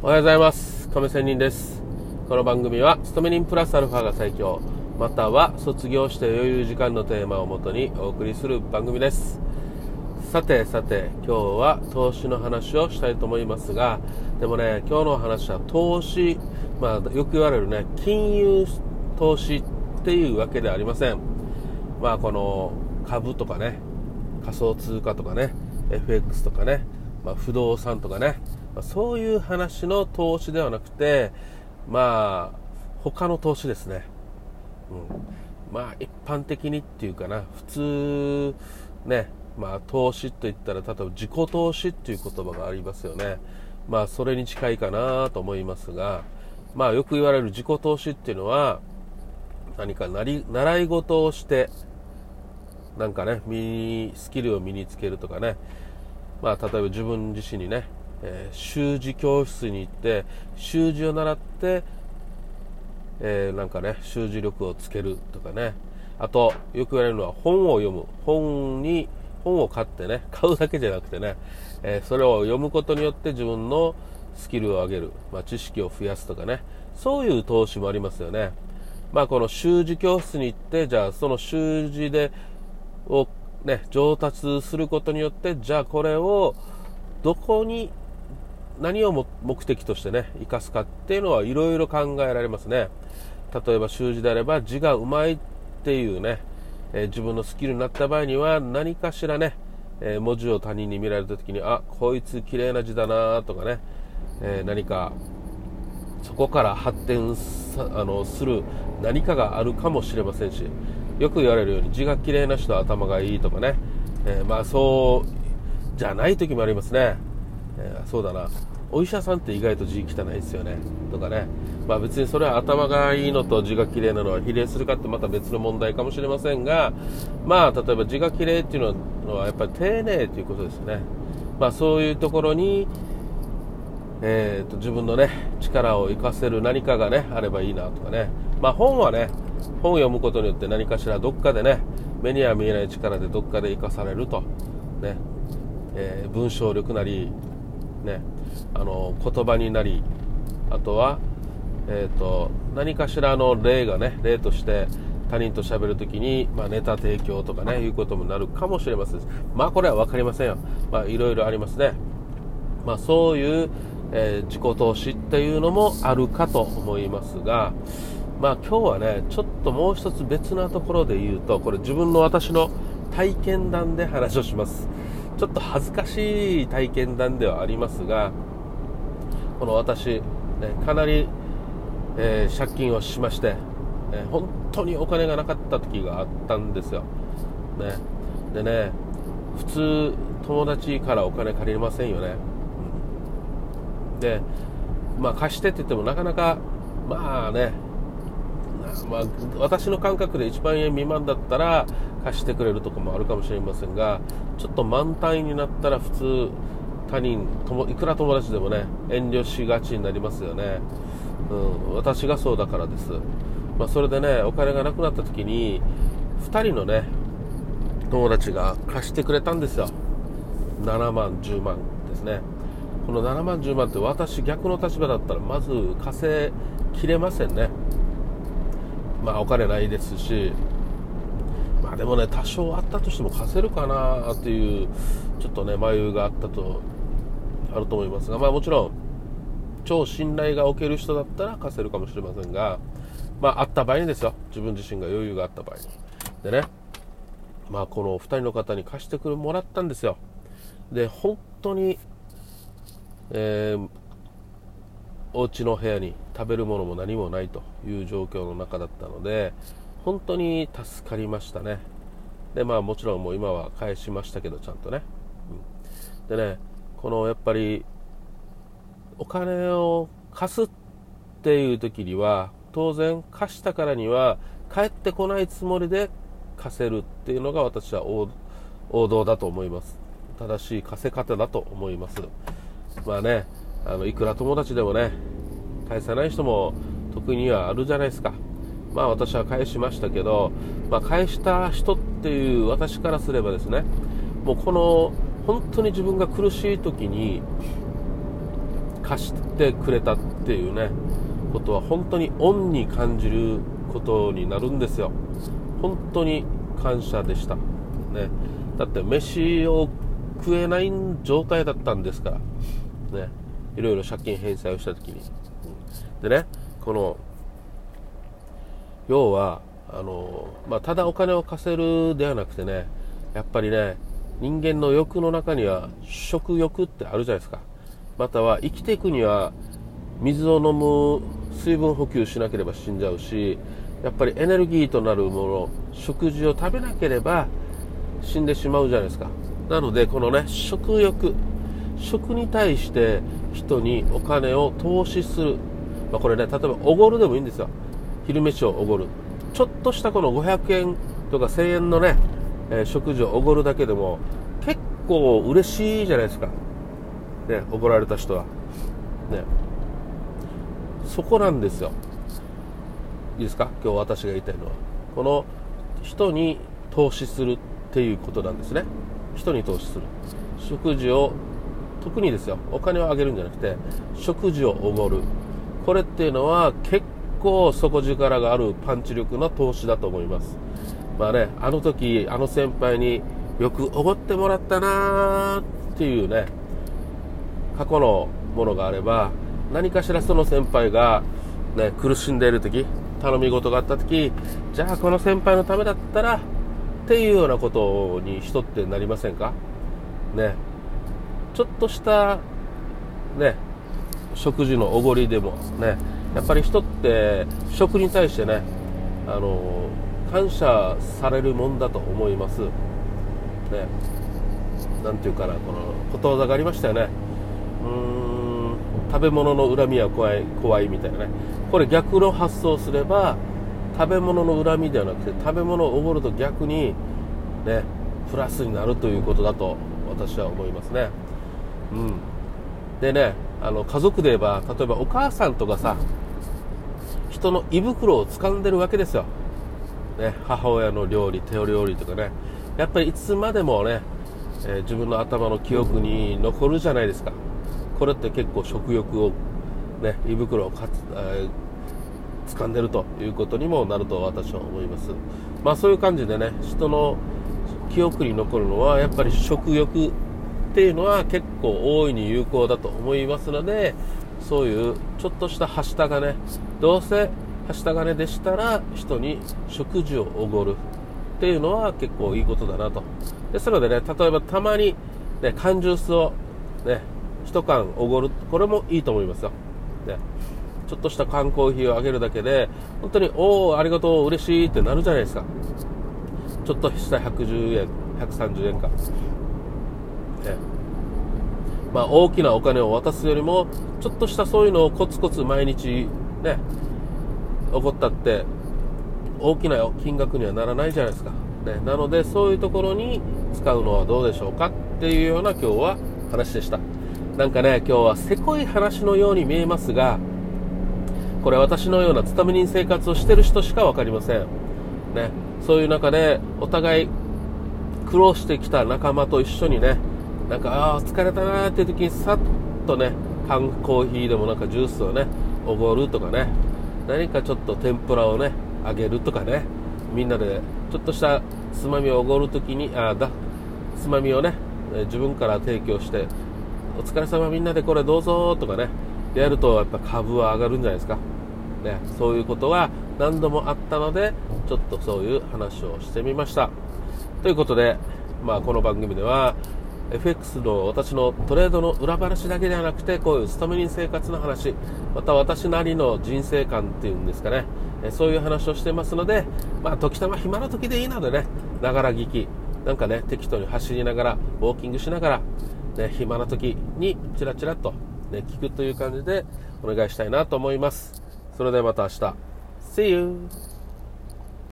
おはようございます。亀仙人です。この番組は勤め人プラスアルファが最強。または卒業して余裕時間のテーマをもとにお送りする番組です。さてさて今日は投資の話をしたいと思いますがでもね今日の話は投資まあよく言われるね金融投資っていうわけではありません。まあこの株とかね仮想通貨とかね FX とかね、まあ、不動産とかねまあ、そういう話の投資ではなくて、まあ、他の投資ですね。うん。まあ、一般的にっていうかな、普通、ね、まあ、投資と言ったら、例えば自己投資っていう言葉がありますよね。まあ、それに近いかなと思いますが、まあ、よく言われる自己投資っていうのは、何かなり習い事をして、なんかね、身スキルを身につけるとかね、まあ、例えば自分自身にね、えー、習字教室に行って習字を習って、えー、なんかね習字力をつけるとかね。あとよく言われるのは本を読む。本に本を買ってね買うだけじゃなくてね、えー、それを読むことによって自分のスキルを上げる、まあ、知識を増やすとかね。そういう投資もありますよね。まあこの習字教室に行ってじゃあその習字でをね上達することによってじゃあこれをどこに何を目的としてね生かすかっていうのはいろいろ考えられますね。例えば習字であれば字がうまいっていうね、えー、自分のスキルになった場合には何かしらね、えー、文字を他人に見られた時にあこいつ綺麗な字だなとかね、えー、何かそこから発展あのする何かがあるかもしれませんしよく言われるように字が綺麗な人は頭がいいとかね、えまあそうじゃない時もありますね。えー、そうだな。お医者さんって意外と字汚いですよね。とかね。まあ別にそれは頭がいいのと字が綺麗なのは比例するかってまた別の問題かもしれませんがまあ例えば字が綺麗っていうのはやっぱり丁寧ということですよね。まあそういうところにえーと、自分のね力を生かせる何かがねあればいいなとかね。まあ本はね本を読むことによって何かしらどっかでね目には見えない力でどっかで生かされると。ね、えー、文章力なりね、あの言葉になりあとは、えーと、何かしらの例がね例として他人と喋るときに、まあ、ネタ提供とかねい。うこともなるかもしれませんまあこれは分かりませんよ、まあ、いろいろありますね、まあ、そういう、えー、自己投資っていうのもあるかと思いますがまあ今日はねちょっともう一つ別なところで言うとこれ自分の私の体験談で話をしますちょっと恥ずかしい体験談ではありますがこの私、ね、かなり、えー、借金をしまして、えー、本当にお金がなかった時があったんですよ、ね、でね普通友達からお金借りれませんよね、うん、でまあ貸してって言ってもなかなかまあねまあ、私の感覚で1万円未満だったら貸してくれるとこもあるかもしれませんがちょっと満単位になったら普通他人いくら友達でもね遠慮しがちになりますよね、うん、私がそうだからです、まあ、それでねお金がなくなった時に2人のね友達が貸してくれたんですよ。7万10万ですね。この7万10万って私逆の立場だったらまず稼きれませんね。まあお金ないですしまあでもね多少あったとしても貸せるかなっていうちょっとね迷いがあったとあると思いますがまあもちろん超信頼がおける人だったら貸せるかもしれませんがまああった場合にですよ自分自身が余裕があった場合に。でねまあこの2人の方に貸してくれもらったんですよ。で本当にえー、お家の部屋に食べるものも何もないという状況の中だったので本当に助かりましたね。でまあもちろんもう今は返しましたけどちゃんとね、うん、でねこのやっぱりお金を貸すっていう時には当然貸したからには返ってこないつもりで貸せるっていうのが私は王道だと思います。正しい貸せ方だと思います。まあねあのいくら友達でもね返さない人も得にはあるじゃないですか。まあ私は返しましたけど、まあ、返した人っていう私からすればですねもうこの本当に自分が苦しい時に貸してくれたっていうねことは本当に恩に感じることになるんですよ。本当に感謝でした。ね。だって飯を食えない状態だったんですから。ね。いろいろ借金返済をした時に。でねこの要はあの、まあ、ただお金を貸せるではなくてねやっぱりね人間の欲の中には食欲ってあるじゃないですか。または生きていくには水を飲む水分補給しなければ死んじゃうしやっぱりエネルギーとなるもの食事を食べなければ死んでしまうじゃないですか。なのでこのね食欲食に対して人にお金を投資する、まあ、これね例えばおごるでもいいんですよ。昼飯をおごる。ちょっとしたこの500円とか1000円のね、えー、食事をおごるだけでも結構嬉しいじゃないですか。ねおごられた人は。ね。そこなんですよ。いいですか？今日私が言いたいのは。この人に投資するっていうことなんですね。人に投資する。食事を特にですよお金をあげるんじゃなくて食事をおごる。これっていうのは結構底力があるパンチ力の投資だと思います。まあねあの時あの先輩によくおごってもらったなーっていうね過去のものがあれば何かしらその先輩が、ね、苦しんでいる時頼み事があった時じゃあこの先輩のためだったらっていうようなことに人ってなりませんか？ね。ちょっとしたね食事のおごりでもねやっぱり人って食に対してねあの感謝されるもんだと思います。ね。なんていうかなこのことわざがありましたよね。うーん食べ物の恨みは怖い怖いみたいなね。これ逆の発想すれば食べ物の恨みではなくて食べ物をおごると逆にねプラスになるということだと私は思いますね。うん。でねあの家族で言えば例えばお母さんとかさ人の胃袋を掴んでるわけですよ、ね、母親の料理手料理とかね。やっぱりいつまでもね、えー、自分の頭の記憶に残るじゃないですか。これって結構食欲をね胃袋をかつ、えー、掴んでるということにもなると私は思います。まあそういう感じでね人の記憶に残るのはやっぱり食欲っていうのは結構大いに有効だと思いますのでそういうちょっとしたはした金どうせはした金でしたら人に食事をおごるっていうのは結構いいことだなと。ですのでね例えばたまに、ね、缶ジュースをね1缶おごるこれもいいと思いますよ、ね、ちょっとした缶コーヒーをあげるだけで本当におおありがとう嬉しいってなるじゃないですか。ちょっとした110円130円かね。まあ、大きなお金を渡すよりもちょっとしたそういうのをコツコツ毎日ね起こったって大きな金額にはならないじゃないですか、ね、なのでそういうところに使うのはどうでしょうかっていうような今日は話でした。なんかね今日はせこい話のように見えますがこれ私のような勤め人生活をしてる人しか分かりません、ね、そういう中でお互い苦労してきた仲間と一緒にねなんかああ疲れたなーっていう時にさっとね缶コーヒーでもなんかジュースをねおごるとかね。何かちょっと天ぷらをねあげるとかね。みんなでちょっとしたつまみをおごる時にあだつまみをね自分から提供してお疲れ様みんなでこれどうぞとかね。やるとやっぱ株は上がるんじゃないですか、ね、そういうことは何度もあったのでちょっとそういう話をしてみました。ということで、まあ、この番組では FX の私のトレードの裏話だけではなくてこういう勤め人生活の話また私なりの人生観っていうんですかね。そういう話をしてますので、まあ、時たま暇な時でいいのでねながら聞きなんかね適当に走りながらウォーキングしながら、ね、暇な時にチラチラと、ね、聞くという感じでお願いしたいなと思います。それではまた明日。See you!